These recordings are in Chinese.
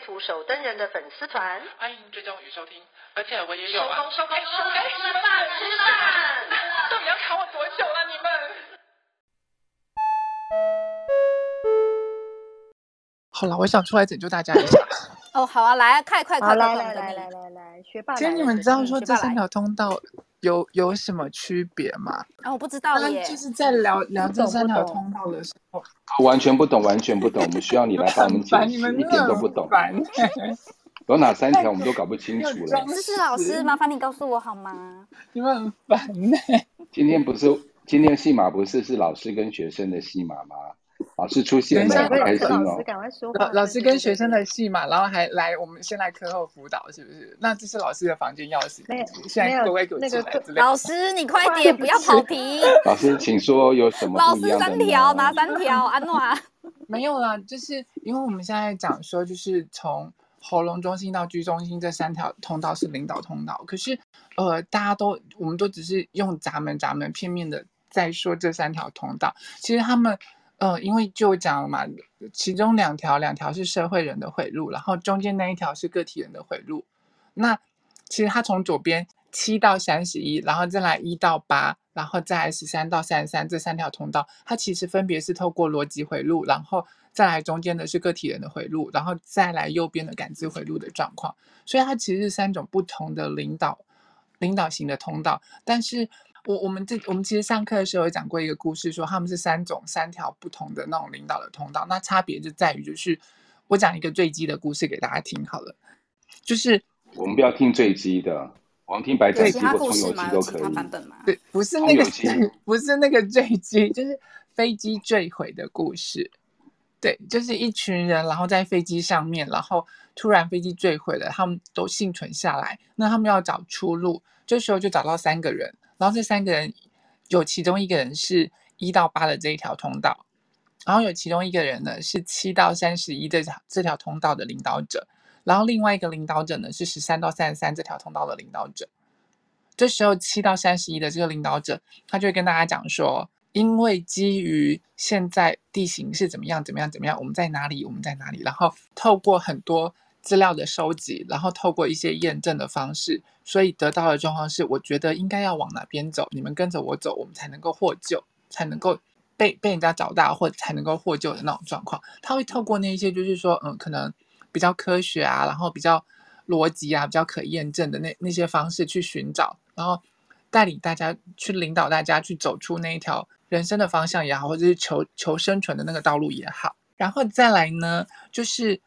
图手登人的粉丝团，欢迎追踪与收听，而且我也有啊。收工收工收工，吃饭吃饭。到底要卡我多久了，啊，你们？好了，我想出来拯救大家一下。哦，好啊，来，快快快，来来来来来来，学霸。其实你们知道说这三条通道有有什么区别吗？啊，我不知道耶。就是在聊聊这三条通道的时候。完全不懂，完全不懂。我们需要你来帮我们解 释，一点都不懂。有哪三条我们都搞不清楚了。知识老师，麻烦你告诉我好吗？你们很烦呢。今天不是今天戏码不是是老师跟学生的戏码吗？老师出现了，好开心哦。老老师跟学生的戏嘛，然后还来我们先来课后辅导，是不是？那这是老师的房间钥匙。没有，现在各位给我进来。老师，你快点，不要跑题。老师，请说有什么？老师三条，拿三条？安诺。没有啦，就是因为我们现在讲说，就是从喉咙中心到居中心这三条通道是领导通道，可是呃，大家都我们都只是用闸门闸门片面的在说这三条通道，其实他们。嗯、呃，因为就讲了嘛，其中两条两条是社会人的回路，然后中间那一条是个体人的回路。那其实它从左边七到三十一，然后再来一到八，然后再来十三到三十三这三条通道，它其实分别是透过逻辑回路，然后再来中间的是个体人的回路，然后再来右边的感知回路的状况。所以它其实是三种不同的领导领导型的通道，但是。我我们这我们其实上课的时候有讲过一个故事，说他们是三种三条不同的那种领导的通道，那差别就在于就是我讲一个坠机的故事给大家听好了，就是我们不要听坠机的，我们听白载机或葱油机都可以。对，不是那个不是那个坠机，就是飞机坠毁的故事。对，就是一群人，然后在飞机上面，然后突然飞机坠毁了，他们都幸存下来，那他们要找出路，这时候就找到三个人。然后这三个人有其中一个人是一到八的这一条通道，然后有其中一个人呢是七到三十一这条这条通道的领导者，然后另外一个领导者呢是十三到三十三这条通道的领导者。这时候七到三十一的这个领导者，他就会跟大家讲说，因为基于现在地形是怎么样怎么样怎么样，我们在哪里我们在哪里，然后透过很多。资料的收集，然后透过一些验证的方式，所以得到的状况是，我觉得应该要往哪边走，你们跟着我走，我们才能够获救，才能够被被人家找到，或者才能够获救的那种状况。他会透过那一些，就是说，嗯，可能比较科学啊，然后比较逻辑啊，比较可验证的那那些方式去寻找，然后带领大家去领导大家去走出那一条人生的方向也好，或者是求求生存的那个道路也好。然后再来呢，就是。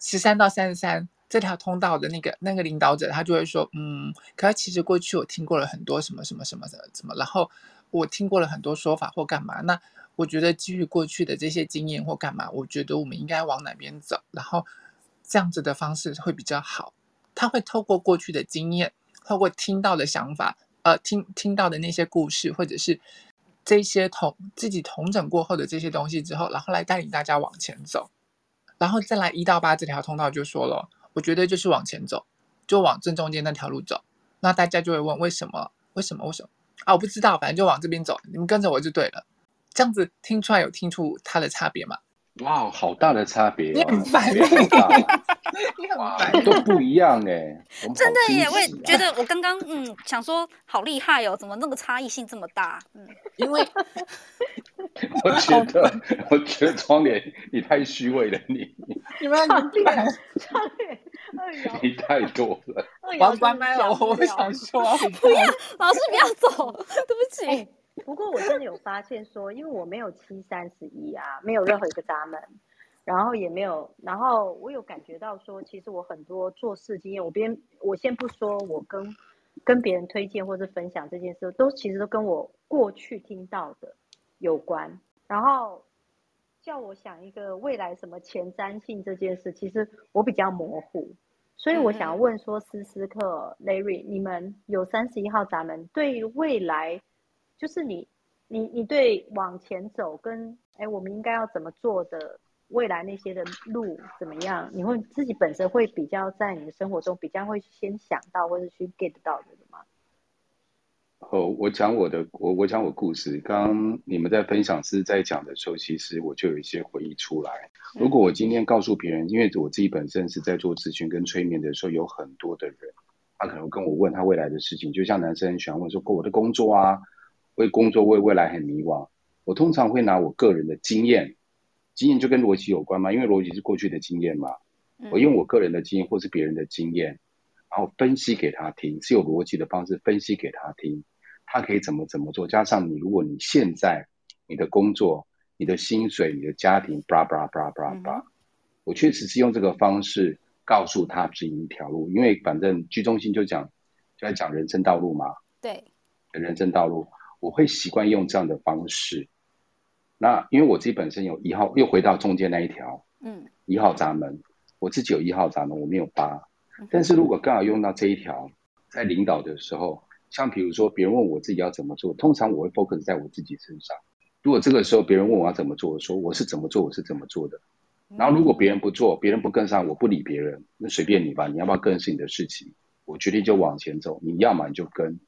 十三到三十三这条通道的那个那个领导者，他就会说，嗯，可是其实过去我听过了很多什么什么什么什么什么，然后我听过了很多说法或干嘛，那我觉得基于过去的这些经验或干嘛，我觉得我们应该往哪边走，然后这样子的方式会比较好。他会透过过去的经验，透过听到的想法，呃，听听到的那些故事，或者是这些同自己同整过后的这些东西之后，然后来带领大家往前走。然后再来一到八这条通道就说了，我觉得就是往前走，就往正中间那条路走。那大家就会问为什么？为什么？为什么？啊，我不知道，反正就往这边走，你们跟着我就对了。这样子听出来有听出它的差别吗？哇，好大的差别！你很烦，你很烦，都不一样哎。真的耶，我也觉得，我刚刚嗯想说好厉害哦，怎么那个差异性这么大？嗯，因为。我觉得，我觉得窗帘你太虚伪了，你你们窗帘窗帘你太多了。我要关麦了，我不想说。不要，老师不要走，对不起。欸，不过我真的有发现说，因为我没有七三十一啊，没有任何一个闸门，然后也没有，然后我有感觉到说，其实我很多做事经验，我边我先不说，我跟跟别人推荐或者分享这件事，都其实都跟我过去听到的。有关，然后叫我想一个未来什么前瞻性这件事，其实我比较模糊。所以我想要问说，思思克、Larry，你们有三十一号闸门，对未来，就是你、你、你对往前走跟哎，我们应该要怎么做的未来那些的路怎么样？你会自己本身会比较在你的生活中比较会先想到或者去 get 到的吗？哦，我讲我的，我我讲我故事。刚刚你们在分享是在讲的时候，其实我就有一些回忆出来。如果我今天告诉别人，因为我自己本身是在做咨询跟催眠的时候，有很多的人，他可能跟我问他未来的事情，就像男生很喜欢问说，我的工作啊，为工作为未来很迷惘。我通常会拿我个人的经验，经验就跟逻辑有关嘛，因为逻辑是过去的经验嘛。我用我个人的经验或是别人的经验，然后分析给他听，是有逻辑的方式分析给他听。他可以怎么怎么做？加上你，如果你现在你的工作、你的薪水、你的家庭，巴拉巴拉巴拉巴拉巴拉，我确实是用这个方式告诉他指引一条路，因为反正居中心就讲就在讲人生道路嘛。对，人生道路，我会习惯用这样的方式。那因为我自己本身有一号，又回到中间那一条，嗯，一号闸门，我自己有一号闸门，我没有八。但是如果刚好用到这一条，在领导的时候。像比如说，别人问我自己要怎么做，通常我会 focus 在我自己身上。如果这个时候别人问我要怎么做，我说我是怎么做，我是怎么做的。然后如果别人不做，别人不跟上，我不理别人，那随便你吧，你要不要跟是你的事情。我决定就往前走，你要么你就跟，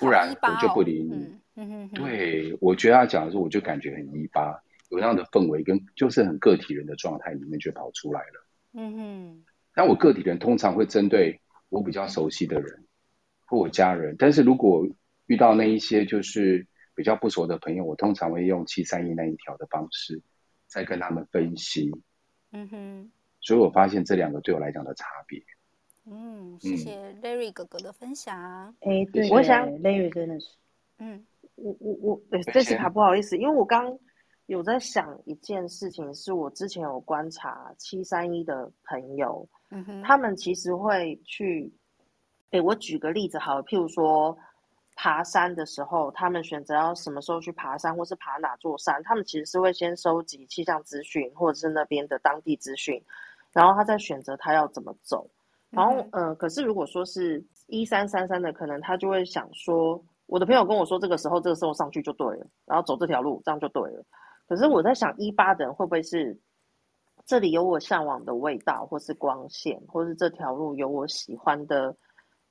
不然我就不理你。嗯、对，我觉得他讲的时候，我就感觉很一八，有那样的氛围，跟就是很个体人的状态里面就跑出来了。嗯哼，但我个体人通常会针对我比较熟悉的人。或我家人，但是如果遇到那一些就是比较不熟的朋友，我通常会用七三一那一条的方式，再跟他们分析。嗯哼，所以我发现这两个对我来讲的差别。嗯，谢谢 Larry 哥哥的分享。哎、嗯，对，我想 Larry 真的是，嗯，我我我，对，这次还不好意思，因为我刚有在想一件事情，是我之前有观察七三一的朋友，嗯哼，他们其实会去。哎，我举个例子好了，譬如说爬山的时候，他们选择要什么时候去爬山，或是爬哪座山，他们其实是会先收集气象资讯，或者是那边的当地资讯，然后他再选择他要怎么走。然后，嗯、呃，可是如果说是一三三三的，可能他就会想说，我的朋友跟我说，这个时候这个时候上去就对了，然后走这条路，这样就对了。可是我在想，一八的人会不会是这里有我向往的味道，或是光线，或是这条路有我喜欢的。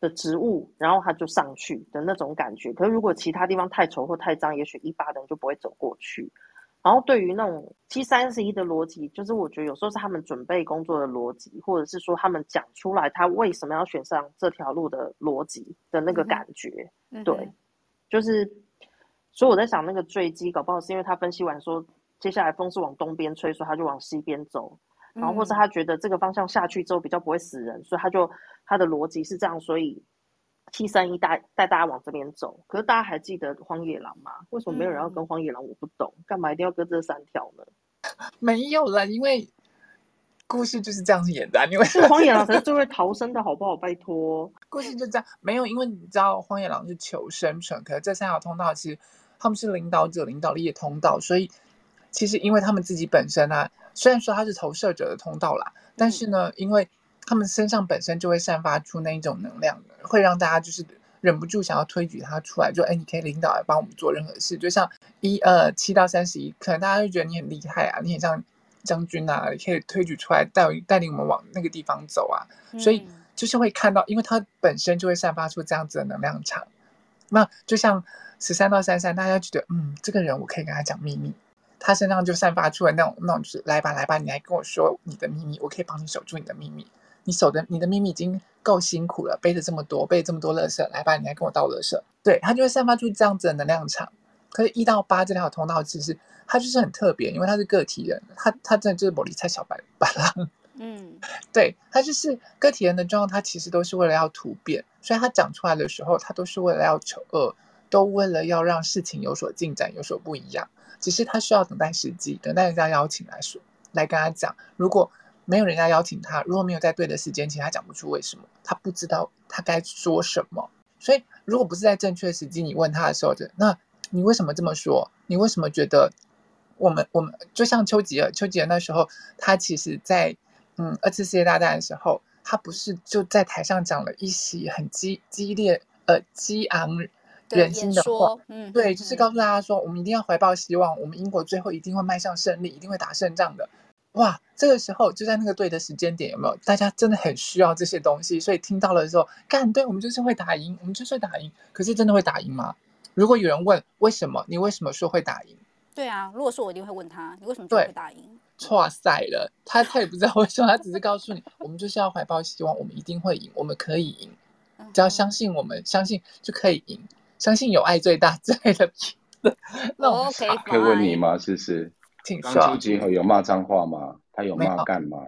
的植物，然后他就上去的那种感觉。可是如果其他地方太丑或太脏，也许一八的人就不会走过去。然后对于那种七三十一的逻辑，就是我觉得有时候是他们准备工作的逻辑，或者是说他们讲出来他为什么要选上这条路的逻辑的那个感觉。嗯、对，就是所以我在想那个坠机搞不好是因为他分析完说接下来风是往东边吹，所以他就往西边走。然后或是他觉得这个方向下去之后比较不会死人，所以他就。他的逻辑是这样，所以七三一带带大家往这边走。可是大家还记得荒野狼吗？为什么没有人要跟荒野狼？我不懂，干嘛一定要跟这三条呢？没有了，因为故事就是这样子演的。因为是荒野狼才是最会逃生的，好不好？拜托，故事就这样。没有，因为你知道荒野狼是求生存，可是这三条通道其实他们是领导者领导力的通道，所以其实因为他们自己本身啊，虽然说他是投射者的通道啦，但是呢，因为他们身上本身就会散发出那一种能量，会让大家就是忍不住想要推举他出来，就哎，你可以领导来帮我们做任何事。就像一呃七到三十一，可能大家会觉得你很厉害啊，你很像将军啊，你可以推举出来带带领我们往那个地方走啊。所以就是会看到，因为他本身就会散发出这样子的能量场。那就像十三到三三，大家觉得嗯，这个人我可以跟他讲秘密，他身上就散发出来那种那种就是来吧来吧，你来跟我说你的秘密，我可以帮你守住你的秘密。你守着你的秘密已经够辛苦了，背着这么多，背这么多垃圾，来吧，你来跟我倒垃圾。对，他就会散发出这样子的能量场。可是，一到八这条通道，其实它就是很特别，因为他是个体人，他他真的就是玻璃菜小白白狼。嗯，对，他就是个体人的状况，他其实都是为了要突变，所以他讲出来的时候，他都是为了要求恶，都为了要让事情有所进展，有所不一样。只是他需要等待时机，等待人家邀请来说，来跟他讲，如果。没有人家邀请他，如果没有在对的时间，其实他讲不出为什么，他不知道他该说什么。所以，如果不是在正确时机，你问他的时候，就那你为什么这么说？你为什么觉得我们我们就像丘吉尔，丘吉尔那时候他其实在嗯二次世界大战的时候，他不是就在台上讲了一席很激激烈呃激昂人心的话，嗯，对，就是告诉大家说，我们一定要怀抱希望，我们英国最后一定会迈向胜利，一定会打胜仗的。哇，这个时候就在那个对的时间点，有没有？大家真的很需要这些东西，所以听到了的时候，干，对，我们就是会打赢，我们就是会打赢。可是真的会打赢吗？如果有人问为什么，你为什么说会打赢？对啊，如果说我一定会问他，你为什么说会打赢？错赛了，他他也不知道为什么，他只是告诉你，我们就是要怀抱希望，我们一定会赢，我们可以赢，只要相信我们，相信就可以赢，相信有爱最大 之类的。那我可以可以问你吗？是不是？刚丘吉尔有骂脏话吗？他有骂干吗？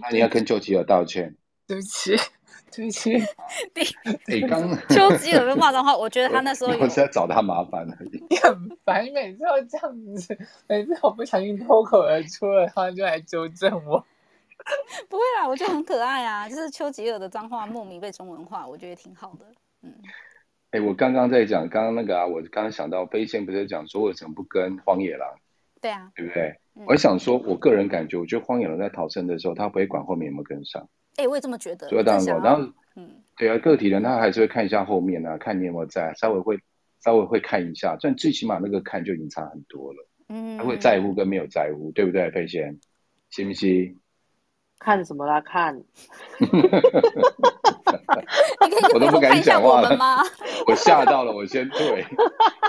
那你要跟丘吉尔道歉。对不起，对不起。你 刚丘吉尔有骂脏话，我觉得他那时候我是在找他麻烦而已。你很烦，你每次都这样子，每次我不小心脱口而出了，他就来纠正我。不会啦，我觉得很可爱啊，就是丘吉尔的脏话莫名被中文化，我觉得挺好的。嗯。哎，我刚刚在讲，刚刚那个啊，我刚刚想到飞仙不是讲说为什么不跟荒野狼？对啊，对不对？嗯、我想说，我个人感觉，我觉得荒野狼在逃生的时候，他不会管后面有没有跟上。哎，我也这么觉得。所以当然，然后，嗯，对啊，个体人他还是会看一下后面啊，看你有没有在，稍微会稍微会看一下，但最起码那个看就已经差很多了。嗯，他会在乎跟没有在乎，对不对？飞仙，信不信？看什么啦？看。我都不敢讲话了吗？我吓到了，我先退，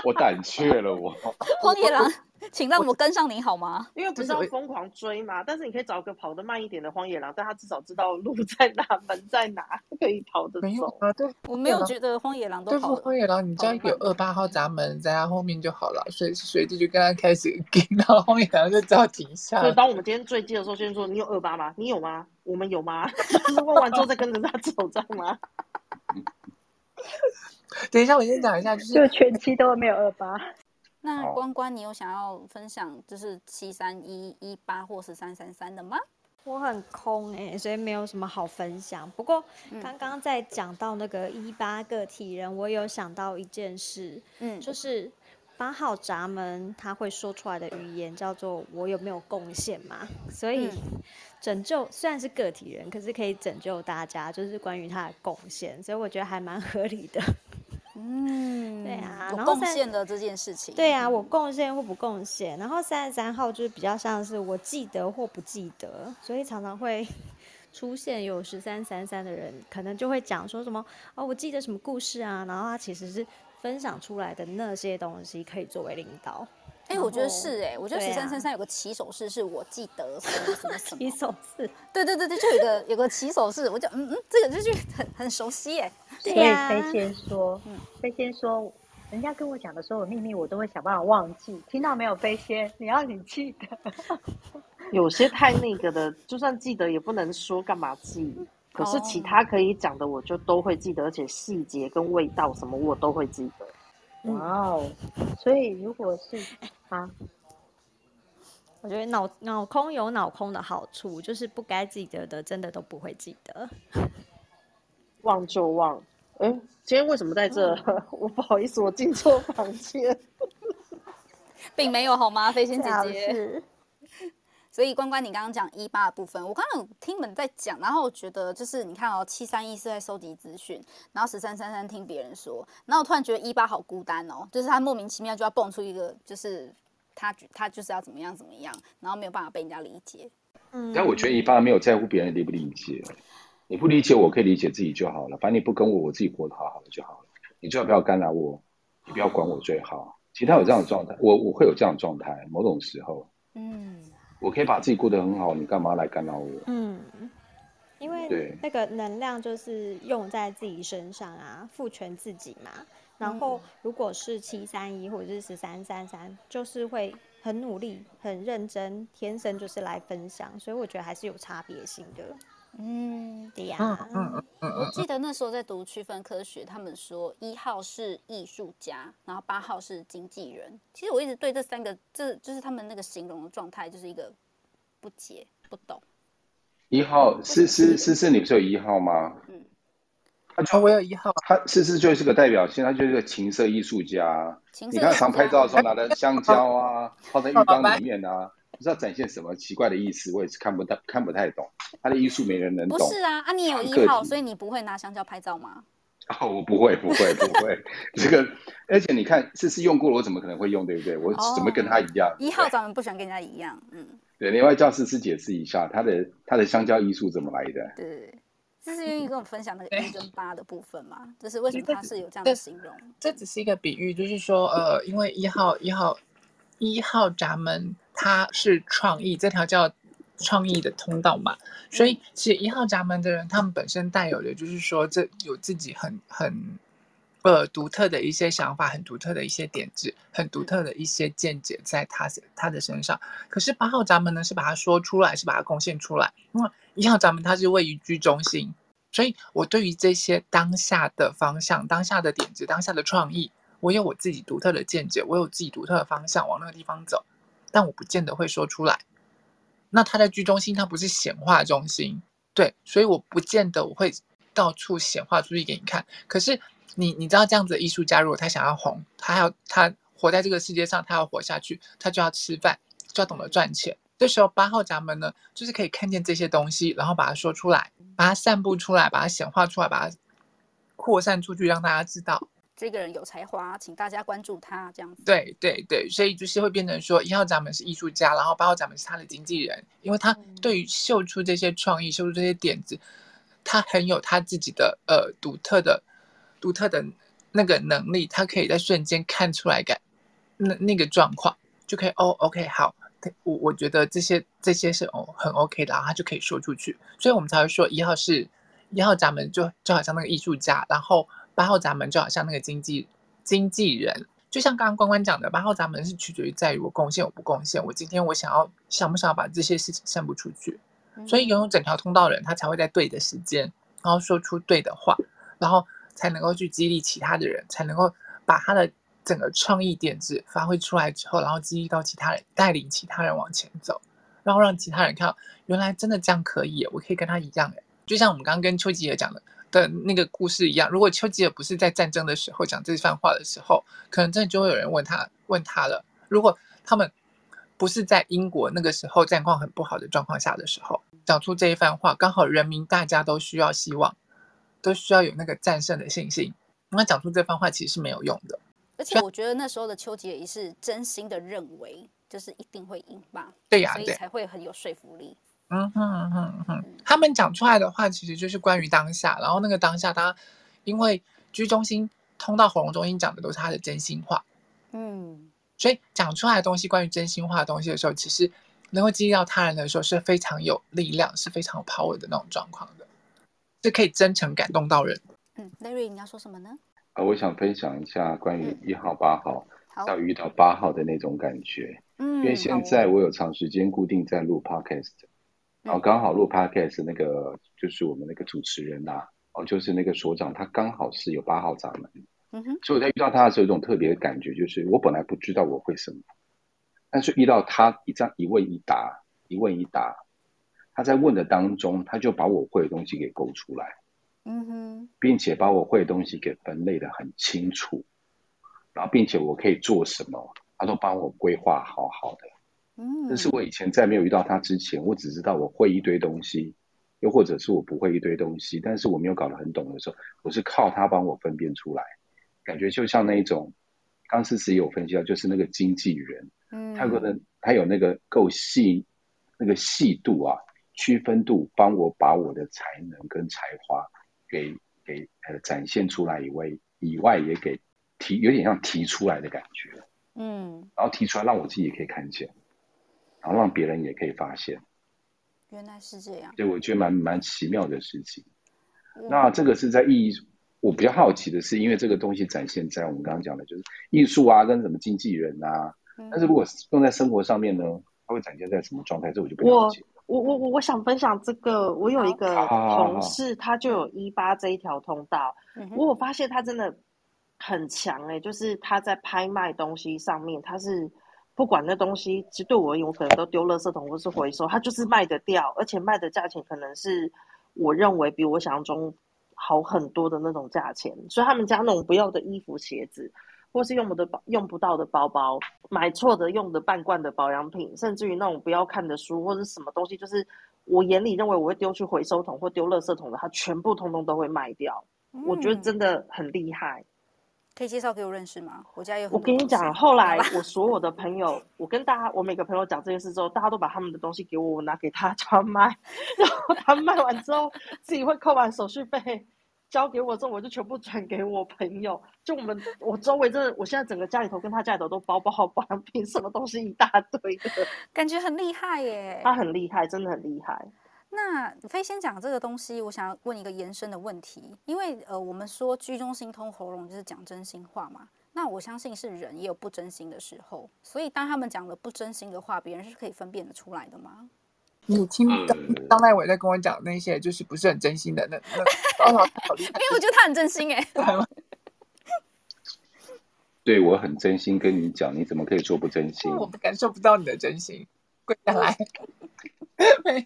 我胆怯了，我。荒野狼，请让我跟上你好吗？因为不是要疯狂追嘛，但是你可以找个跑得慢一点的荒野狼，但他至少知道路 在哪，门在哪，可以跑得走。没有啊，对，我没有觉得荒野狼都跑。荒野狼，你只要有二八号闸门在他后面就好了，随时随地就跟他开始 跟，然后荒野狼就知道停下。所以当我们今天坠机的时候，先说你有二八吗？你有吗？我们有吗？问完之后再跟着他走，知道吗？等一下，我先讲一下，就是就全期都没有二八。那关关，你有想要分享就是七三一一八或是三三三的吗？我很空哎、欸，所以没有什么好分享。不过刚刚在讲到那个一八个体人，我有想到一件事，嗯，就是八号闸门他会说出来的语言叫做“我有没有贡献嘛”，所以。嗯拯救虽然是个体人，可是可以拯救大家，就是关于他的贡献，所以我觉得还蛮合理的。嗯，对啊，我贡献的这件事情，对啊，我贡献或不贡献。然后三十三号就是比较像是我记得或不记得，所以常常会 出现有十三三三的人，可能就会讲说什么哦，我记得什么故事啊，然后他其实是分享出来的那些东西可以作为领导。哎、欸，我觉得是哎、欸，我觉得十三三三有个起手式，是我记得什么什么 什么起手式，对对对对，就有个有个起手式，我就嗯嗯，这个就是很很熟悉哎、欸。对呀。飞仙说，嗯，飞仙说，人家跟我讲的所有秘密，我都会想办法忘记。听到没有，飞仙？你要你记得。有些太那个的，就算记得也不能说，干嘛记？可是其他可以讲的，我就都会记得，而且细节跟味道什么，我都会记得。哇哦！所以如果是啊，我觉得脑脑空有脑空的好处，就是不该记得的，真的都不会记得。忘就忘。哎，今天为什么在这？嗯、我不好意思，我进错房间。并没有好吗，飞仙姐姐？所以关关，你刚刚讲一八的部分，我刚刚有听你们在讲，然后我觉得就是你看哦，七三一是在收集资讯，然后十三三三听别人说，然后我突然觉得一八好孤单哦，就是他莫名其妙就要蹦出一个，就是他他就是要怎么样怎么样，然后没有办法被人家理解。嗯，但我觉得一八没有在乎别人理不理解，你不理解我可以理解自己就好了，反正你不跟我，我自己活得好好的就好了，你最好不要干扰我，你不要管我最好。其他有这样的状态，我我会有这样的状态，某种时候，嗯。我可以把自己过得很好，你干嘛来干扰我？嗯，因为那个能量就是用在自己身上啊，赋权自己嘛。然后如果是七三一或者是十三三三，就是会很努力、很认真，天生就是来分享，所以我觉得还是有差别性的。嗯，对呀嗯嗯。我记得那时候在读区分科学，他们说一号是艺术家，然后八号是经纪人。其实我一直对这三个，这就是他们那个形容的状态，就是一个不解、不懂。一号是是是是，你不是有一号吗？嗯。他就、哦、我有一号，他思思就是个代表性，他就是个情色艺术家。你看常拍照的时候拿的香蕉啊，放在浴缸里面啊，不知道展现什么奇怪的意思，我也是看不到，看不太懂。他的艺术没人能懂。不是啊，啊，你有一号，所以你不会拿香蕉拍照吗？哦，我不会，不会，不会。这个，而且你看，思思用过了，我怎么可能会用，对不对？我怎么跟他一样？一号咱们不喜欢跟人家一样，嗯。对，另外叫思思解释一下，他的他的香蕉艺术怎么来的？对。这是愿意跟我分享那个一跟八的部分嘛？就是为什么他是有这样的形容？这只是一个比喻，就是说，呃，因为一号一号一号闸门它是创意，这条叫创意的通道嘛，所以其实一号闸门的人，他们本身带有的就是说，这有自己很很呃独特的一些想法，很独特的一些点子，很独特的一些见解在他他的身上。可是八号闸门呢，是把它说出来，是把它贡献出来，因为。一号闸门，它是位于居中心，所以我对于这些当下的方向、当下的点子、当下的创意，我有我自己独特的见解，我有自己独特的方向往那个地方走，但我不见得会说出来。那他在居中心，他不是显化中心，对，所以我不见得我会到处显化出去给你看。可是你你知道这样子的艺术家，如果他想要红，他要他活在这个世界上，他要活下去，他就要吃饭，就要懂得赚钱。这时候八号闸门呢，就是可以看见这些东西，然后把它说出来，把它散布出来，把它显化出来，把它扩散出去，让大家知道这个人有才华，请大家关注他。这样子。对对对，所以就是会变成说，一号闸门是艺术家，然后八号闸门是他的经纪人，因为他对于秀出这些创意、秀出这些点子，他很有他自己的呃独特的、独特的那个能力，他可以在瞬间看出来感那那个状况，就可以哦，OK，好。我我觉得这些这些是哦很 OK 的，然后他就可以说出去，所以我们才会说一号是一号闸门就就好像那个艺术家，然后八号闸门就好像那个经纪经纪人，就像刚刚关关讲的，八号闸门是取决于在于我贡献我不贡献，我今天我想要想不想要把这些事情散布出去，所以拥有整条通道的人，他才会在对的时间，然后说出对的话，然后才能够去激励其他的人，才能够把他的。整个创意点子发挥出来之后，然后激励到其他人，带领其他人往前走，然后让其他人看到原来真的这样可以，我可以跟他一样。就像我们刚刚跟丘吉尔讲的的那个故事一样，如果丘吉尔不是在战争的时候讲这番话的时候，可能真的就会有人问他问他了。如果他们不是在英国那个时候战况很不好的状况下的时候讲出这一番话，刚好人民大家都需要希望，都需要有那个战胜的信心，那讲出这番话其实是没有用的。而且我觉得那时候的丘吉尔也是真心的认为，就是一定会赢吧？对呀，所以才会很有说服力。嗯哼嗯哼嗯哼，他们讲出来的话其实就是关于当下，然后那个当下，他因为居中心通到喉咙中心讲的都是他的真心话。嗯，所以讲出来的东西，关于真心话的东西的时候，其实能够激励到他人的时候是非常有力量，是非常有 power 的那种状况的，是可以真诚感动到人。嗯，Larry，你要说什么呢？啊，我想分享一下关于一号、八号到遇到八号的那种感觉。嗯，因为现在我有长时间固定在录 podcast，然后刚好录 podcast 那个就是我们那个主持人呐、啊，哦，就是那个所长，他刚好是有八号闸门。嗯哼，所以我在遇到他的时候，有一种特别的感觉，就是我本来不知道我会什么，但是遇到他一这样一问一答，一问一答，他在问的当中，他就把我会的东西给勾出来。嗯哼，并且把我会的东西给分类的很清楚，然后并且我可以做什么，他都帮我规划好好的。嗯，但是我以前在没有遇到他之前，我只知道我会一堆东西，又或者是我不会一堆东西，但是我没有搞得很懂的时候，我是靠他帮我分辨出来，感觉就像那一种，刚思思也有分析到，就是那个经纪人，嗯，他可能他有那个够细，那个细度啊，区分度，帮我把我的才能跟才华。给给呃展现出来以外，以外也给提有点像提出来的感觉，嗯，然后提出来让我自己也可以看见，然后让别人也可以发现，原来是这样，对，我觉得蛮蛮奇妙的事情。嗯、那这个是在艺术，我比较好奇的是，因为这个东西展现在我们刚刚讲的就是艺术啊，跟什么经纪人啊，嗯、但是如果用在生活上面呢，它会展现在什么状态？这我就不了解。我我我我想分享这个，我有一个同事，他就有一八这一条通道，我有发现他真的很强哎、欸，就是他在拍卖东西上面，他是不管那东西，其实对我而言，我可能都丢垃圾桶或是回收，它就是卖得掉，而且卖的价钱可能是我认为比我想象中好很多的那种价钱，所以他们家那种不要的衣服、鞋子，或是用不的用不到的包包，买错的用的半罐的保养品，甚至于那种不要看的书或者什么东西，就是我眼里认为我会丢去回收桶或丢垃圾桶的，它全部通通都会卖掉。我觉得真的很厉害。可以介绍给我认识吗？我家有。我跟你讲，后来我所有的朋友，我跟大家，我每个朋友讲这件事之后，大家都把他们的东西给我，我拿给他 叫他卖，然后他卖完之后，自己会扣完手续费，交给我之后，我就全部转给我朋友。就我们，我周围真的，我现在整个家里头跟他家里头都包包好保养品，什么东西一大堆的，感觉很厉害耶。他很厉害，真的很厉害。那飞先讲这个东西，我想要问一个延伸的问题，因为呃，我们说居中心通喉咙就是讲真心话嘛。那我相信是人也有不真心的时候，所以当他们讲了不真心的话，别人是可以分辨得出来的吗？你听张大伟在跟我讲那些，就是不是很真心的那那，因为 我觉得他很真心哎。对，我很真心跟你讲，你怎么可以说不真心？我感受不到你的真心，跪下来。没有，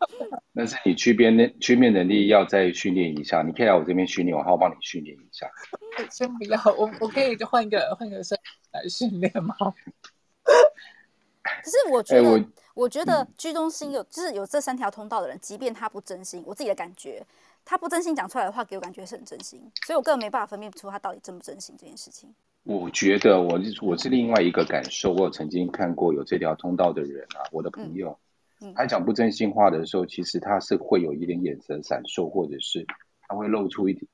那是你区别能区面能力要再训练一下，你可以来我这边训练，我好好帮你训练一下。先不要，我我可以换一个换个身来训练吗？可是我觉得，欸、我，我觉得居中心有就是有这三条通道的人，即便他不真心，我自己的感觉，他不真心讲出来的话，给我感觉是很真心，所以我根本没办法分辨出他到底真不真心这件事情。我觉得我我是另外一个感受，我有曾经看过有这条通道的人啊，我的朋友。嗯他讲不真心话的时候，其实他是会有一点眼神闪烁，或者是他会露出一点，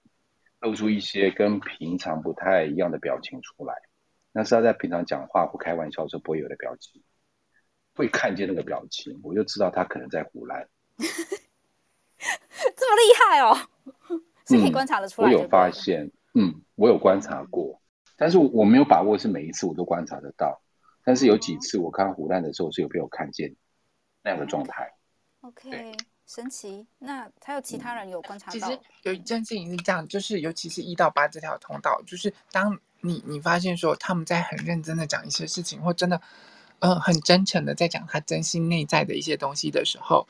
露出一些跟平常不太一样的表情出来。那是他在平常讲话或开玩笑时候不会有的表情，会看见那个表情，我就知道他可能在胡来。这么厉害哦，是可以观察得出来。嗯，我有发现，嗯，我有观察过，但是我没有把握是每一次我都观察得到。但是有几次我看胡乱的时候是有被我看见。那样的状态，OK，神奇。那还有其他人有观察到？其实有一件事情是这样，就是尤其是一到八这条通道，就是当你你发现说他们在很认真的讲一些事情，或真的，嗯，很真诚的在讲他真心内在的一些东西的时候，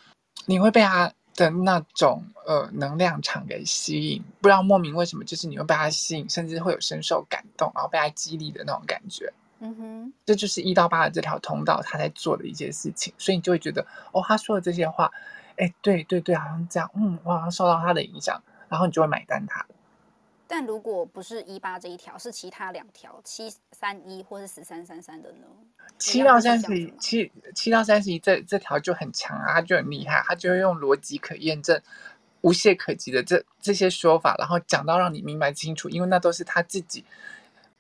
你会被他的那种呃能量场给吸引，不知道莫名为什么，就是你会被他吸引，甚至会有深受感动，然后被他激励的那种感觉。嗯哼，这就是一到八的这条通道，他在做的一些事情，所以你就会觉得，哦，他说的这些话，哎，对对对，好像这样，嗯，我好像受到他的影响，然后你就会买单他。但如果不是一八这一条，是其他两条七三一或是十三三三的呢？七到三十一，七七到三十一这这条就很强啊，他就很厉害，他就会用逻辑可验证、无懈可击的这这些说法，然后讲到让你明白清楚，因为那都是他自己。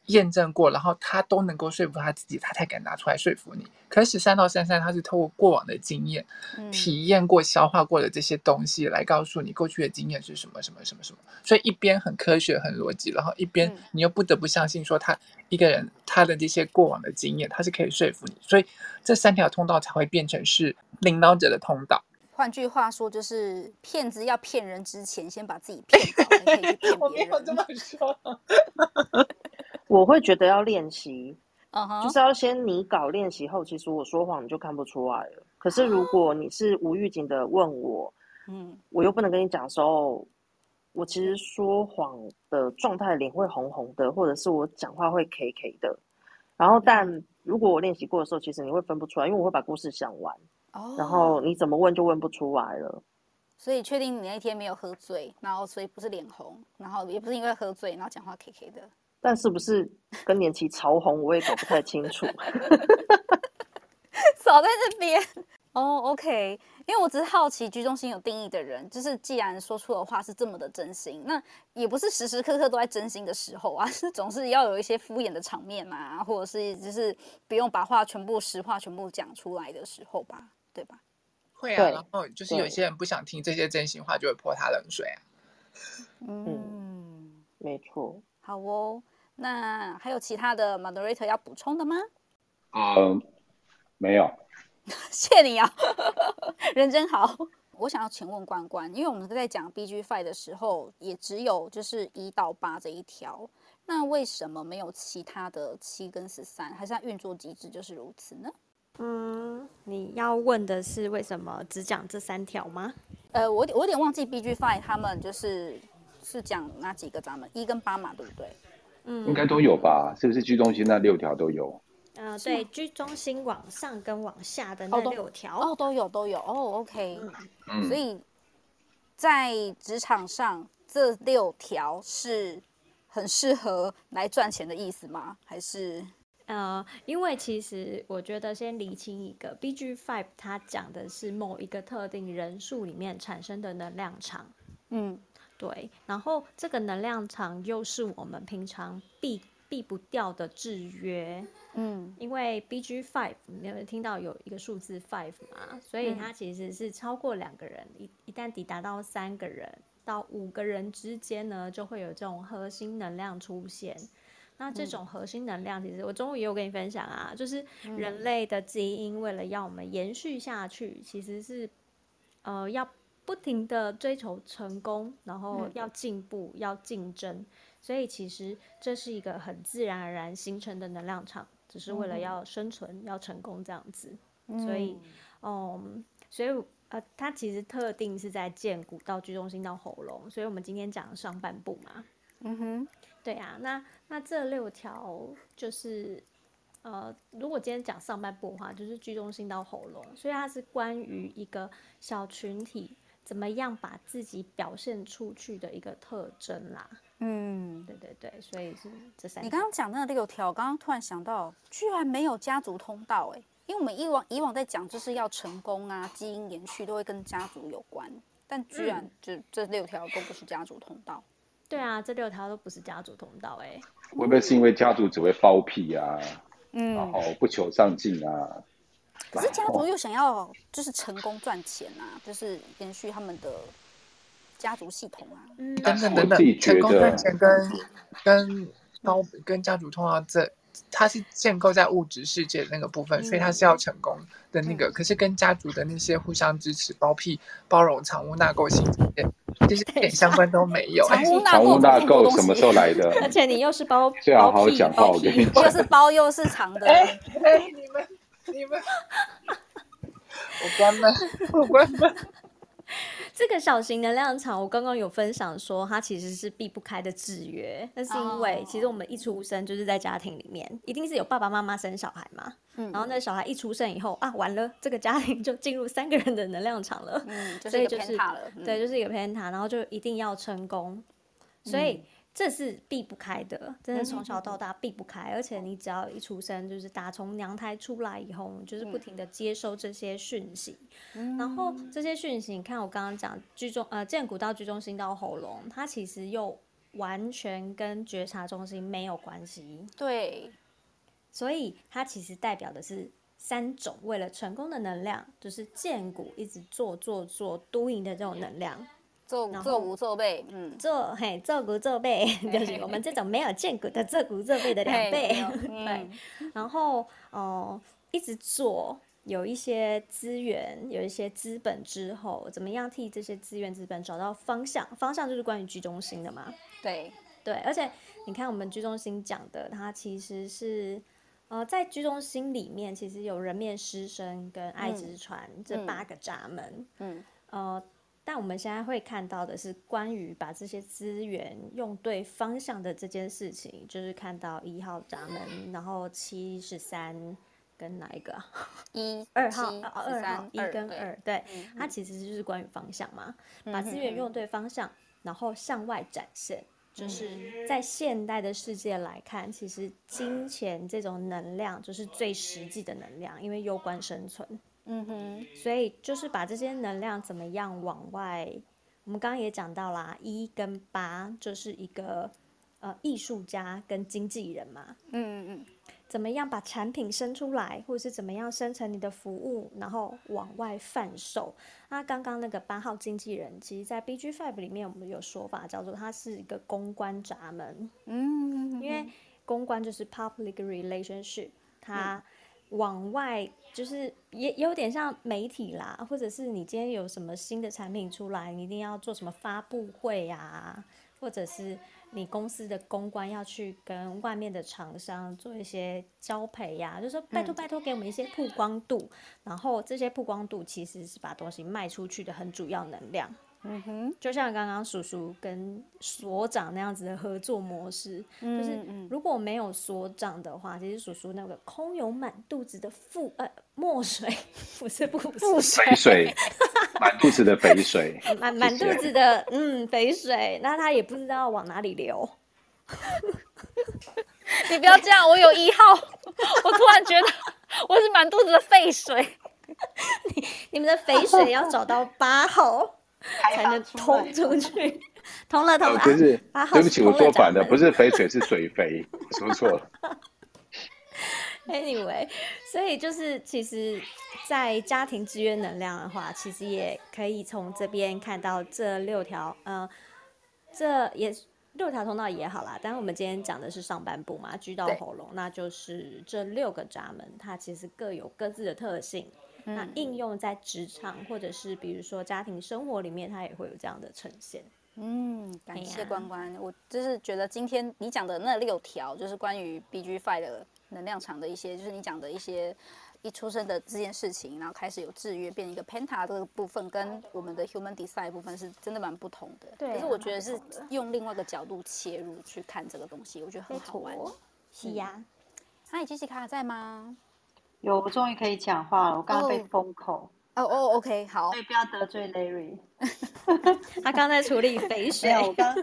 验证过，然后他都能够说服他自己，他才敢拿出来说服你。可是三到三三，他是透过过往的经验、嗯、体验过、消化过的这些东西来告诉你过去的经验是什么、什么、什么、什么。所以一边很科学、很逻辑，然后一边你又不得不相信说他一个人他的这些过往的经验，他是可以说服你。所以这三条通道才会变成是领导者的通道。换句话说，就是骗子要骗人之前，先把自己骗好，才可以去骗 别人。我没有这么说。我会觉得要练习，uh huh. 就是要先你搞练习后，其实我说谎你就看不出来了。可是如果你是无预警的问我，嗯、uh，huh. 我又不能跟你讲的时候，我其实说谎的状态，脸会红红的，或者是我讲话会 K K 的。然后，但如果我练习过的时候，其实你会分不出来，因为我会把故事讲完，oh. 然后你怎么问就问不出来了。所以确定你那一天没有喝醉，然后所以不是脸红，然后也不是因为喝醉，然后讲话 K K 的。但是不是更年期潮红，我也搞不太清楚。少在这边哦、oh，OK，因为我只是好奇，居中心有定义的人，就是既然说出的话是这么的真心，那也不是时时刻刻都在真心的时候啊，是总是要有一些敷衍的场面嘛，或者是就是不用把话全部实话全部讲出来的时候吧，对吧？会啊，然后就是有些人不想听这些真心话，就会泼他冷水啊。嗯，嗯，没错。好哦。那还有其他的 moderator 要补充的吗？嗯，没有。谢 谢你啊，人真好。我想要请问关关，因为我们在讲 BG Five 的时候，也只有就是一到八这一条，那为什么没有其他的七跟十三？还是它运作机制就是如此呢？嗯，你要问的是为什么只讲这三条吗？呃，我我有点忘记 BG Five 他们就是。是讲哪几个闸门？一跟八嘛，对不对？嗯，应该都有吧？是不是居中心那六条都有？呃，对，居中心往上跟往下的那六条哦，都有都有哦，OK。嗯，所以在职场上这六条是很适合来赚钱的意思吗？还是？呃，因为其实我觉得先厘清一个，BG Five 它讲的是某一个特定人数里面产生的能量场，嗯，对，然后这个能量场又是我们平常避避不掉的制约，嗯，因为 BG Five 你有听到有一个数字 Five 嘛，所以它其实是超过两个人，一一旦抵达到三个人到五个人之间呢，就会有这种核心能量出现。那这种核心能量，其实我中午也有跟你分享啊，就是人类的基因为了要我们延续下去，其实是呃要不停的追求成功，然后要进步，要竞争，所以其实这是一个很自然而然形成的能量场，只是为了要生存、要成功这样子。所以，嗯，所以呃，它其实特定是在建骨到居中心到喉咙，所以我们今天讲上半部嘛，嗯哼。对啊，那那这六条就是，呃，如果今天讲上半部的话，就是居中心到喉咙，所以它是关于一个小群体怎么样把自己表现出去的一个特征啦。嗯，对对对，所以是这三。你刚刚讲那六条，我刚刚突然想到，居然没有家族通道哎，因为我们以往以往在讲就是要成功啊，基因延续都会跟家族有关，但居然就这六条都不是家族通道。对啊，这六条都不是家族通道哎。会不会是因为家族只会包庇啊？嗯，然后不求上进啊？可是家族又想要就是成功赚钱啊，就是延续他们的家族系统啊。嗯，等等等等，成功赚钱跟跟包跟家族通道这。它是建构在物质世界的那个部分，嗯、所以它是要成功的那个。嗯、可是跟家族的那些互相支持、包庇、包容、藏污纳垢型，其实一点相关都没有。藏污纳垢什么时候来的？而且你又是包，最好好好讲话，我跟你 讲。又是包又是藏的。哎哎，你们你们，我关门，我关门。这个小型能量场，我刚刚有分享说，它其实是避不开的制约。那是因为，其实我们一出生就是在家庭里面，一定是有爸爸妈妈生小孩嘛。嗯。然后那小孩一出生以后啊，完了，这个家庭就进入三个人的能量场了。嗯，所以就是对，就是一个偏塔，然后就一定要成功，所以。这是避不开的，真的从小到大避不开，嗯、而且你只要一出生，就是打从娘胎出来以后，就是不停的接收这些讯息，嗯、然后这些讯息，你看我刚刚讲居中呃荐骨到居中心到喉咙，它其实又完全跟觉察中心没有关系，对，所以它其实代表的是三种为了成功的能量，就是建骨一直做做做 doing 的这种能量。做做骨做背，嗯，做嘿做骨做背，就是我们这种没有见骨的做骨做背的两倍，对。然后哦、呃，一直做，有一些资源，有一些资本之后，怎么样替这些资源资本找到方向？方向就是关于居中心的嘛。对对，而且你看我们居中心讲的，它其实是呃，在居中心里面，其实有人面狮身跟爱之船、嗯、这八个闸门，嗯呃。但我们现在会看到的是关于把这些资源用对方向的这件事情，就是看到一号闸门，然后七十三跟哪一个？一二号二号一跟二，对，它其实就是关于方向嘛，把资源用对方向，然后向外展现，就是在现代的世界来看，其实金钱这种能量就是最实际的能量，因为攸关生存。嗯哼，所以就是把这些能量怎么样往外，我们刚刚也讲到啦，一跟八就是一个呃艺术家跟经纪人嘛，嗯嗯嗯，怎么样把产品生出来，或者是怎么样生成你的服务，然后往外贩售。那刚刚那个八号经纪人，其实在 BG Five 里面我们有说法叫做它是一个公关闸门，嗯，因为公关就是 public relationship，它。往外就是也有点像媒体啦，或者是你今天有什么新的产品出来，你一定要做什么发布会呀、啊，或者是你公司的公关要去跟外面的厂商做一些交配呀、啊，就是说拜托拜托给我们一些曝光度，嗯、然后这些曝光度其实是把东西卖出去的很主要能量。嗯哼，就像刚刚叔叔跟所长那样子的合作模式，嗯、就是如果没有所长的话，其实叔叔那个空有满肚子的腹呃墨水，不是不腹水，肥水，满肚子的肥水，满满肚子的嗯肥水，那他也不知道往哪里流。你不要这样，我有一号，我突然觉得我是满肚子的废水。你你们的肥水要找到八号。才能通出去，通了通了。不是，对不起，我说反了，不是肥水，是水肥，说错了。Anyway，所以就是其实，在家庭制约能量的话，其实也可以从这边看到这六条，呃，这也六条通道也好啦。但是我们今天讲的是上半部嘛居到喉咙，那就是这六个闸门，它其实各有各自的特性。那应用在职场或者是比如说家庭生活里面，它也会有这样的呈现。嗯，感谢关关，我就是觉得今天你讲的那六条，就是关于 BG Five 的能量场的一些，就是你讲的一些一出生的这件事情，然后开始有制约，变一个 Penta 这个部分，跟我们的 Human Design 部分是真的蛮不同的。对，可是我觉得是用另外一个角度切入去看这个东西，我觉得很好玩。是呀，嗨，Jessica 在吗？有，我终于可以讲话了。我刚刚被封口。哦哦，OK，好。所以不要得罪 Larry。他刚在处理肥水。我刚，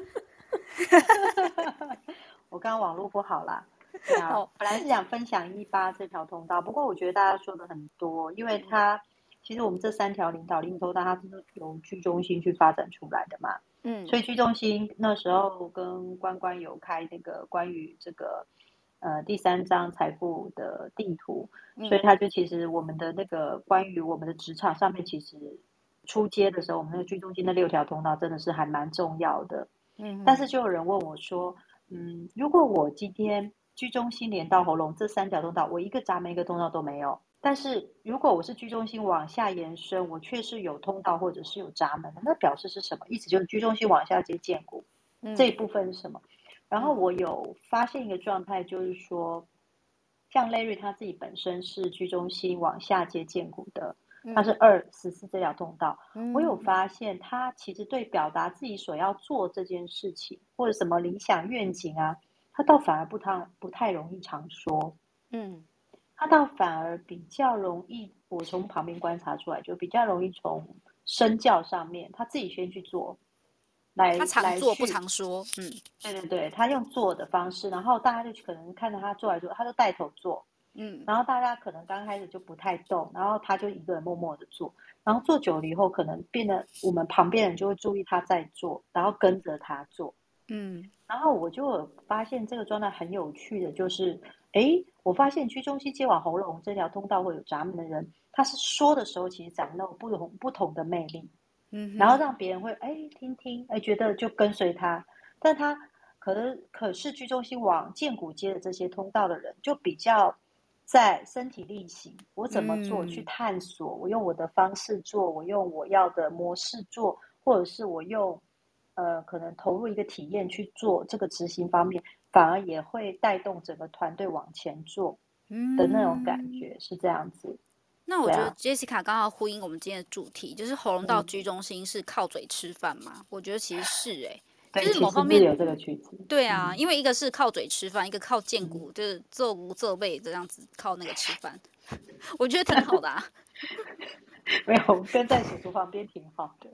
我刚网络不好啦。对啊，本来是想分享一八这条通道，不过我觉得大家说的很多，因为他其实我们这三条领导力通道，它是由居中心去发展出来的嘛。嗯。所以居中心那时候跟关关有开那个关于这个。呃，第三张财富的地图，所以他就其实我们的那个关于我们的职场上面，其实出街的时候，我们那个居中心的六条通道真的是还蛮重要的。嗯，但是就有人问我说，嗯，如果我今天居中心连到喉咙这三条通道，我一个闸门一个通道都没有，但是如果我是居中心往下延伸，我却是有通道或者是有闸门的，那表示是什么？意思就是居中心往下接荐骨，这一部分是什么？然后我有发现一个状态，就是说，像 Larry 他自己本身是居中心往下接建骨的，他是二十四这条通道。我有发现他其实对表达自己所要做这件事情，或者什么理想愿景啊，他倒反而不太不太容易常说。嗯，他倒反而比较容易，我从旁边观察出来，就比较容易从身教上面，他自己先去做。来，他常做不常说，嗯，对对对，他用做的方式，然后大家就可能看着他做来做，他就带头做，嗯，然后大家可能刚开始就不太动，然后他就一个人默默的做，然后做久了以后，可能变得我们旁边人就会注意他在做，然后跟着他做，嗯，然后我就有发现这个状态很有趣的，就是，哎，我发现居中心接往喉咙这条通道会有闸门的人，他是说的时候其实展露不同不同的魅力。嗯，然后让别人会哎听听哎觉得就跟随他，但他可能可是居中心往荐骨接的这些通道的人，就比较在身体力行，我怎么做去探索，我用我的方式做，我用我要的模式做，或者是我用呃可能投入一个体验去做这个执行方面，反而也会带动整个团队往前做的那种感觉，是这样子。那我觉得 Jessica 刚好呼应我们今天的主题，就是喉咙到居中心是靠嘴吃饭嘛？嗯、我觉得其实是哎、欸，就是某方面有这个句子。对啊，因为一个是靠嘴吃饭，一个靠荐骨，就是做无做背这样子靠那个吃饭，我觉得挺好的啊。没有，跟在叔叔旁边挺好的。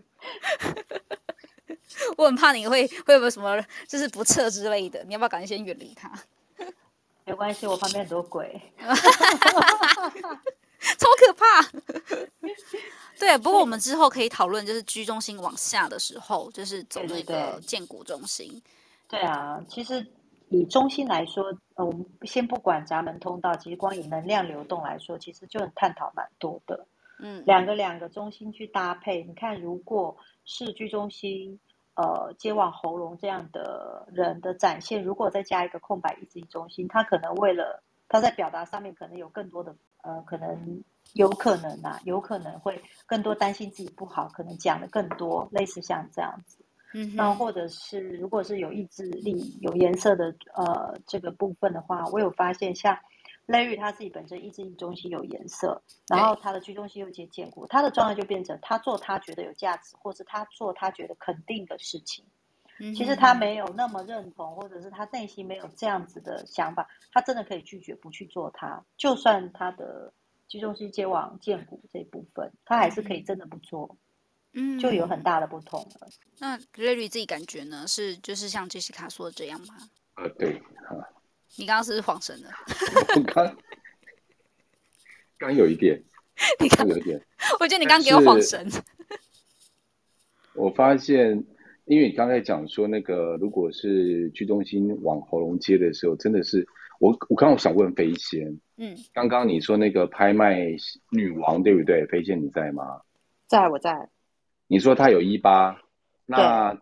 我很怕你会会有没有什么就是不测之类的，你要不要赶紧先远离他？没关系，我旁边很多鬼。超可怕，对。不过我们之后可以讨论，就是居中心往下的时候，就是走那个建骨中心。对，对，对，对啊，其实以中心来说，呃，我们先不管闸门通道，其实光以能量流动来说，其实就很探讨蛮多的。嗯，两个两个中心去搭配，你看，如果是居中心，呃，接往喉咙这样的人的展现，如果再加一个空白意志中心，他可能为了他在表达上面可能有更多的。呃，可能有可能啊，有可能会更多担心自己不好，可能讲的更多，类似像这样子。嗯，那或者是如果是有意志力、有颜色的呃这个部分的话，我有发现像 Larry 他自己本身意志力中心有颜色，然后他的居中心又接荐骨，他的状态就变成他做他觉得有价值，或是他做他觉得肯定的事情。其实他没有那么认同，或者是他内心没有这样子的想法，他真的可以拒绝不去做他。就算他的居中心接往荐骨这一部分，他还是可以真的不做。嗯，就有很大的不同了。那 Larry 自己感觉呢？是就是像 Jessica 说的这样吗？呃，对，啊，你刚刚是不是晃神了？我刚刚有一点，你刚有一点，我觉得你刚刚给我晃神。我发现，因为你刚才讲说那个，如果是居中心往喉咙接的时候，真的是我，我刚刚想问飞仙，嗯，刚刚你说那个拍卖女王对不对？飞仙你在吗？在，我在。你说他有一八，那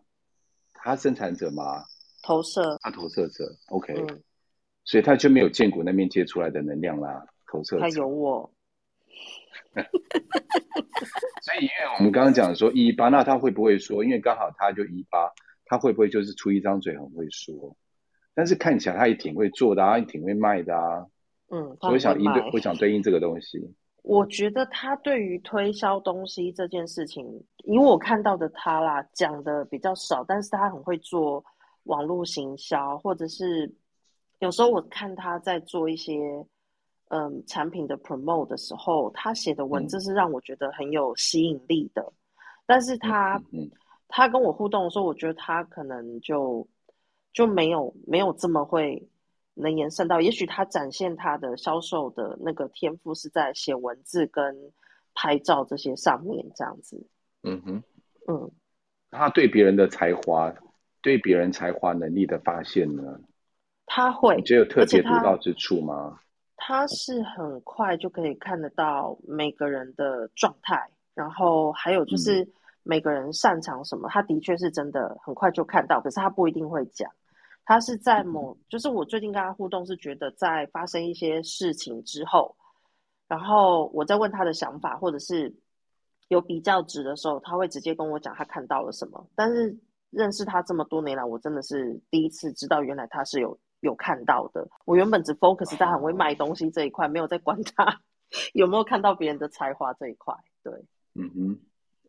他生产者吗？投射，他投射者，OK，、嗯、所以他就没有见骨那边接出来的能量啦。投射者他有我，所以因为我们刚刚讲说一八，那他会不会说？因为刚好他就一八，他会不会就是出一张嘴很会说？但是看起来他也挺会做的啊，也挺会卖的啊。嗯，所以我想应对，我想对应这个东西。我觉得他对于推销东西这件事情，以我看到的他啦，讲的比较少，但是他很会做网络行销，或者是有时候我看他在做一些嗯产品的 promote 的时候，他写的文字是让我觉得很有吸引力的。但是他他跟我互动的时候，我觉得他可能就就没有没有这么会。能延伸到，也许他展现他的销售的那个天赋是在写文字跟拍照这些上面，这样子。嗯哼，嗯，他对别人的才华，对别人才华能力的发现呢？他会，你觉得有特别独到之处吗？他，是很快就可以看得到每个人的状态，然后还有就是每个人擅长什么，嗯、他的确是真的很快就看到，可是他不一定会讲。他是在某，就是我最近跟他互动是觉得在发生一些事情之后，然后我在问他的想法，或者是有比较值的时候，他会直接跟我讲他看到了什么。但是认识他这么多年来，我真的是第一次知道原来他是有有看到的。我原本只 focus 在很会卖东西这一块，没有在观察 有没有看到别人的才华这一块。对，嗯哼，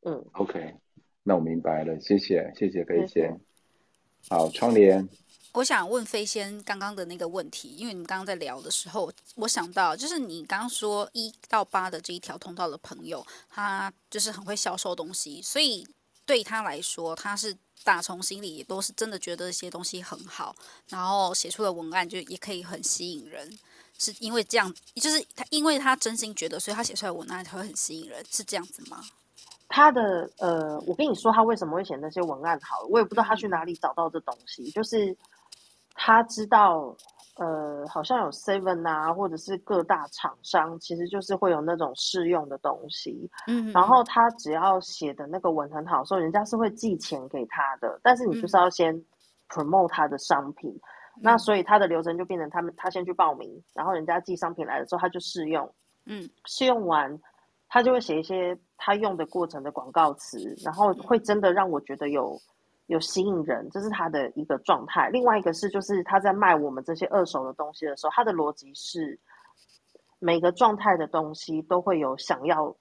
嗯，OK，那我明白了，谢谢，谢谢飞仙。好，窗帘。我想问飞仙刚刚的那个问题，因为你们刚刚在聊的时候，我想到就是你刚刚说一到八的这一条通道的朋友，他就是很会销售东西，所以对他来说，他是打从心里也都是真的觉得这些东西很好，然后写出的文案就也可以很吸引人，是因为这样，就是他因为他真心觉得，所以他写出来的文案才会很吸引人，是这样子吗？他的呃，我跟你说他为什么会写那些文案好，我也不知道他去哪里找到这东西，就是。他知道，呃，好像有 Seven 啊，或者是各大厂商，其实就是会有那种试用的东西。嗯，然后他只要写的那个文很好，所以人家是会寄钱给他的。但是你就是要先 promote 他的商品，嗯，那所以他的流程就变成他们他先去报名，然后人家寄商品来的时候他就试用。嗯，试用完，他就会写一些他用的过程的广告词，然后会真的让我觉得有。有吸引人，这是他的一个状态。另外一个是，就是他在卖我们这些二手的东西的时候，他的逻辑是每个状态的东西都会有想要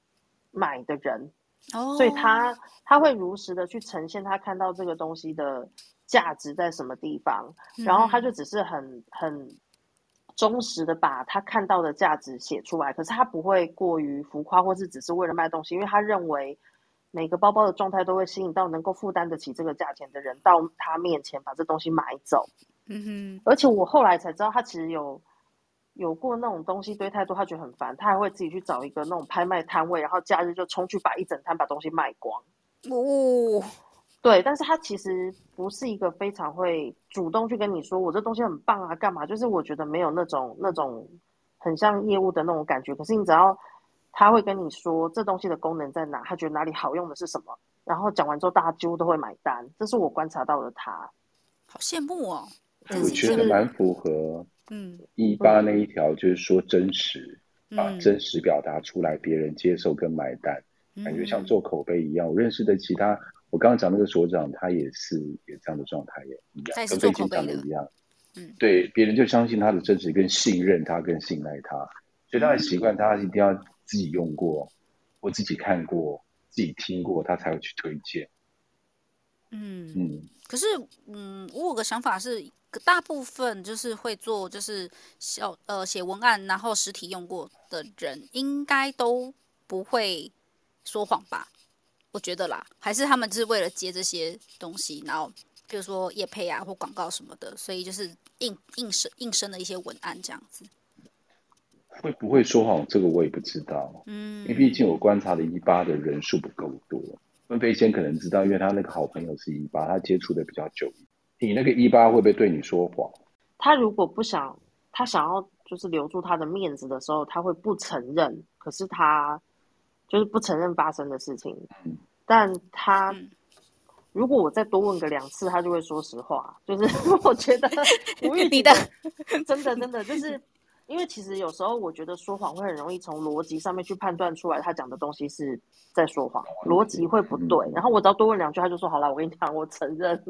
买的人，oh. 所以他他会如实的去呈现他看到这个东西的价值在什么地方，然后他就只是很很忠实的把他看到的价值写出来，可是他不会过于浮夸，或是只是为了卖东西，因为他认为。每个包包的状态都会吸引到能够负担得起这个价钱的人到他面前把这东西买走。嗯哼。而且我后来才知道，他其实有有过那种东西堆太多，他觉得很烦，他还会自己去找一个那种拍卖摊位，然后假日就冲去把一整摊把东西卖光。哦。对，但是他其实不是一个非常会主动去跟你说我这东西很棒啊，干嘛？就是我觉得没有那种那种很像业务的那种感觉。可是你只要。他会跟你说这东西的功能在哪，他觉得哪里好用的是什么，然后讲完之后大家几乎都会买单，这是我观察到的他。好羡慕哦，我觉得蛮符合，嗯，一八那一条就是说真实，嗯、把真实表达出来，别人接受跟买单，嗯、感觉像做口碑一样。我认识的其他，我刚刚讲那个所长，他也是也这样的状态，也一样，跟最近讲的一样。嗯，对，别人就相信他的真实，跟信任他，跟信赖他，所以他的习惯，他一定要自己用过，我自己看过，自己听过，他才会去推荐。嗯嗯，可是嗯，我有个想法是，大部分就是会做就是小呃写文案，然后实体用过的人，应该都不会说谎吧？我觉得啦，还是他们就是为了接这些东西，然后比如说业配啊或广告什么的，所以就是硬硬生硬生的一些文案这样子。会不会说谎？这个我也不知道。嗯，因为毕竟我观察的一八的人数不够多。温飞仙可能知道，因为他那个好朋友是一八，他接触的比较久。你那个一八会不会对你说谎？他如果不想，他想要就是留住他的面子的时候，他会不承认。可是他就是不承认发生的事情。嗯，但他如果我再多问个两次，他就会说实话。就是 我觉得无意 的，真的真的就是。因为其实有时候我觉得说谎会很容易从逻辑上面去判断出来，他讲的东西是在说谎，逻辑会不对。然后我只要多问两句，他就说好了，我跟你讲，我承认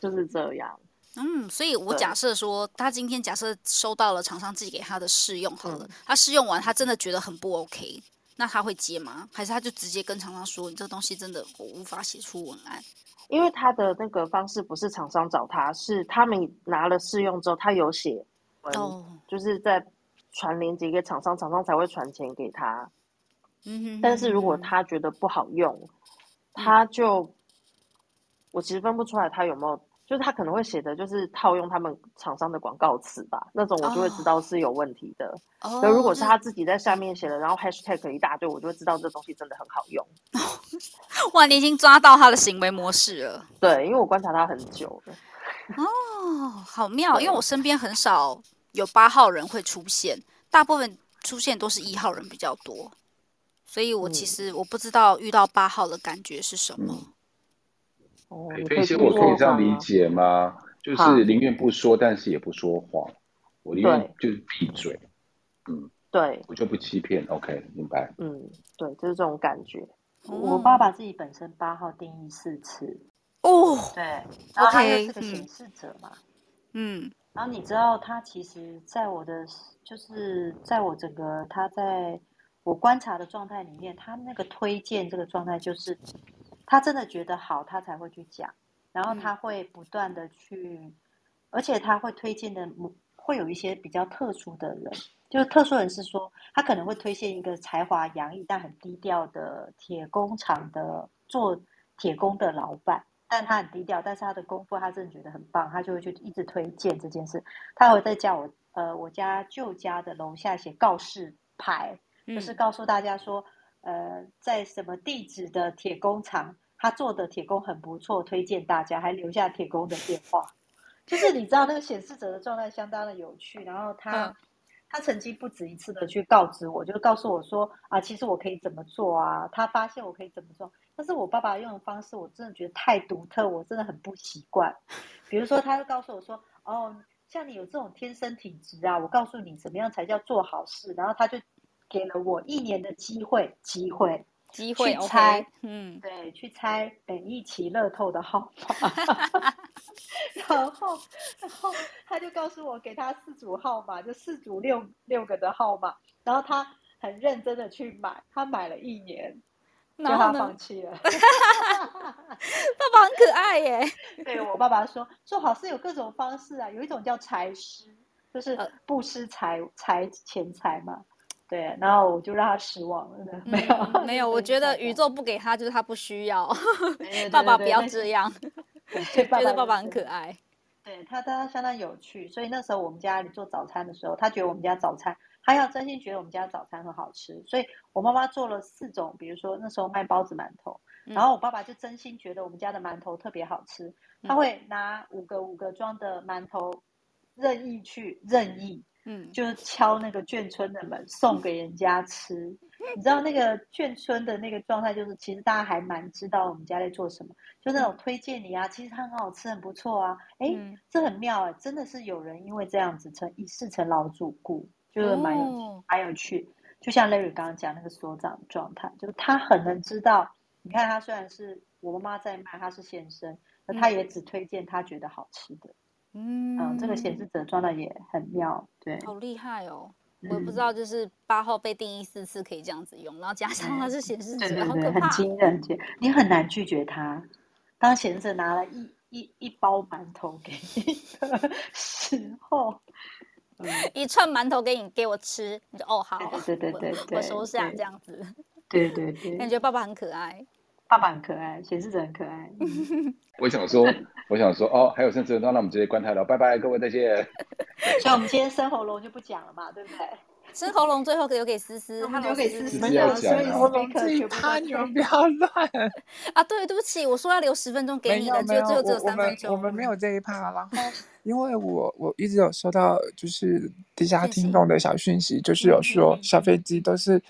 就是这样。嗯，所以我假设说，他今天假设收到了厂商寄给他的试用好了，他试用完他真的觉得很不 OK，那他会接吗？还是他就直接跟厂商说，你这东西真的我无法写出文案？因为他的那个方式不是厂商找他，是他们拿了试用之后，他有写哦，就是在。传链接给厂商，厂商才会传钱给他。嗯哼。但是如果他觉得不好用，嗯、他就我其实分不出来他有没有，就是他可能会写的就是套用他们厂商的广告词吧，那种我就会知道是有问题的。哦。那如果是他自己在下面写的，然后 hashtag 一大堆，我就会知道这东西真的很好用。哇，你已经抓到他的行为模式了。对，因为我观察他很久了。哦，好妙，因为我身边很少。有八号人会出现，大部分出现都是一号人比较多，所以我其实我不知道遇到八号的感觉是什么。哦，飞仙，我可以这样理解吗？就是宁愿不说，但是也不说谎。我宁愿就是闭嘴。嗯，对，我就不欺骗。OK，明白。嗯，对，就是这种感觉。我爸爸自己本身八号定义四次。哦，对，然后他又是个显示者嘛。嗯。然后你知道，他其实在我的，就是在我整个他在我观察的状态里面，他那个推荐这个状态，就是他真的觉得好，他才会去讲，然后他会不断的去，而且他会推荐的，会有一些比较特殊的人，就是特殊人是说，他可能会推荐一个才华洋溢但很低调的铁工厂的做铁工的老板。但他很低调，但是他的功夫他真的觉得很棒，他就会去一直推荐这件事。他会在叫我，呃，我家旧家的楼下写告示牌，就是告诉大家说，呃，在什么地址的铁工厂，他做的铁工很不错，推荐大家，还留下铁工的电话。就是你知道那个显示者的状态相当的有趣，然后他。嗯他曾经不止一次的去告知我，就是告诉我说啊，其实我可以怎么做啊？他发现我可以怎么做，但是我爸爸用的方式，我真的觉得太独特，我真的很不习惯。比如说，他就告诉我说，哦，像你有这种天生体质啊，我告诉你怎么样才叫做好事。然后他就给了我一年的机会，机会，机会去猜，嗯，对，去猜本一期乐透的号码。然后，然后他就告诉我，给他四组号码，就四组六六个的号码。然后他很认真的去买，他买了一年，然后他放弃了。爸爸很可爱耶。对，我爸爸说，做好事有各种方式啊，有一种叫财施，就是不施财财钱财嘛。对，然后我就让他失望了。没有、嗯，没有。我觉得宇宙不给他，就是他不需要。爸爸不要这样。对，觉 得爸爸很可爱。对他，他相当有趣。所以那时候我们家里做早餐的时候，他觉得我们家早餐，他要真心觉得我们家早餐很好吃。所以我妈妈做了四种，比如说那时候卖包子、馒头，然后我爸爸就真心觉得我们家的馒头特别好吃。他会拿五个五个装的馒头，任意去任意，嗯，就是敲那个眷村的门，送给人家吃。你知道那个眷村的那个状态，就是其实大家还蛮知道我们家在做什么，就那种推荐你啊，其实它很好吃，很不错啊，这很妙啊，真的是有人因为这样子成一世成老主顾，就是蛮有、哦、蛮有趣。就像 Larry 刚刚讲那个所长的状态，就是他很能知道，你看他虽然是我妈妈在卖，他是先生，那他也只推荐他觉得好吃的。嗯，嗯，这个显示者装的也很妙，对，好厉害哦。我也不知道，就是八号被定义四次可以这样子用，然后加上他是显示者，嗯、好可怕，很惊人，你很难拒绝他。当显示者拿了一一一包馒头给你的时候，嗯、一串馒头给你给我吃，你就哦好，对对对对，我，我收下这样子，对对对，感 觉爸爸很可爱，爸爸很可爱，显示者很可爱。我想说，我想说，哦，还有甚至那那我们直接关台了，拜拜，各位再见。所以，我们今天生喉咙就不讲了嘛，对不对？生喉咙最后留给思思，他留给思思，没有，所以喉咙这一趴你们不要乱 啊！对，对不起，我说要留十分钟给你的，就最后只有三分钟。我们我们没有这一趴，然后 因为我我一直有收到就是底下听众的小讯息，就是有说小飞机都是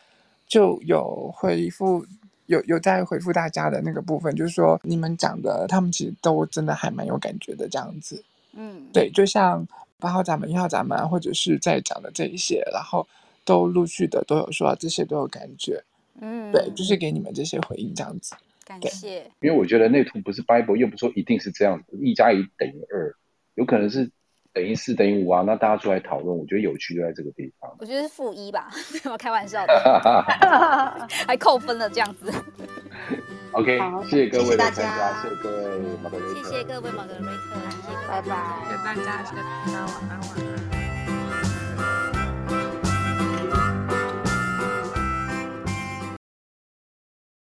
就有回复。有有在回复大家的那个部分，就是说你们讲的，他们其实都真的还蛮有感觉的这样子。嗯，对，就像八号闸门、一号闸门，或者是在讲的这一些，然后都陆续的都有说这些都有感觉。嗯，对，就是给你们这些回应这样子。感谢。因为我觉得内图不是 Bible，又不说一定是这样子，一加一等于二，有可能是。等于四等于五啊，那大家出来讨论，我觉得有趣就在这个地方。我觉得是负一吧，我开玩笑的，还扣分了这样子。OK，好谢谢各位的参加，谢谢各位马格瑞特，谢谢各位马格瑞特，谢谢拜拜，谢谢大家，谢谢大家，晚安，晚安。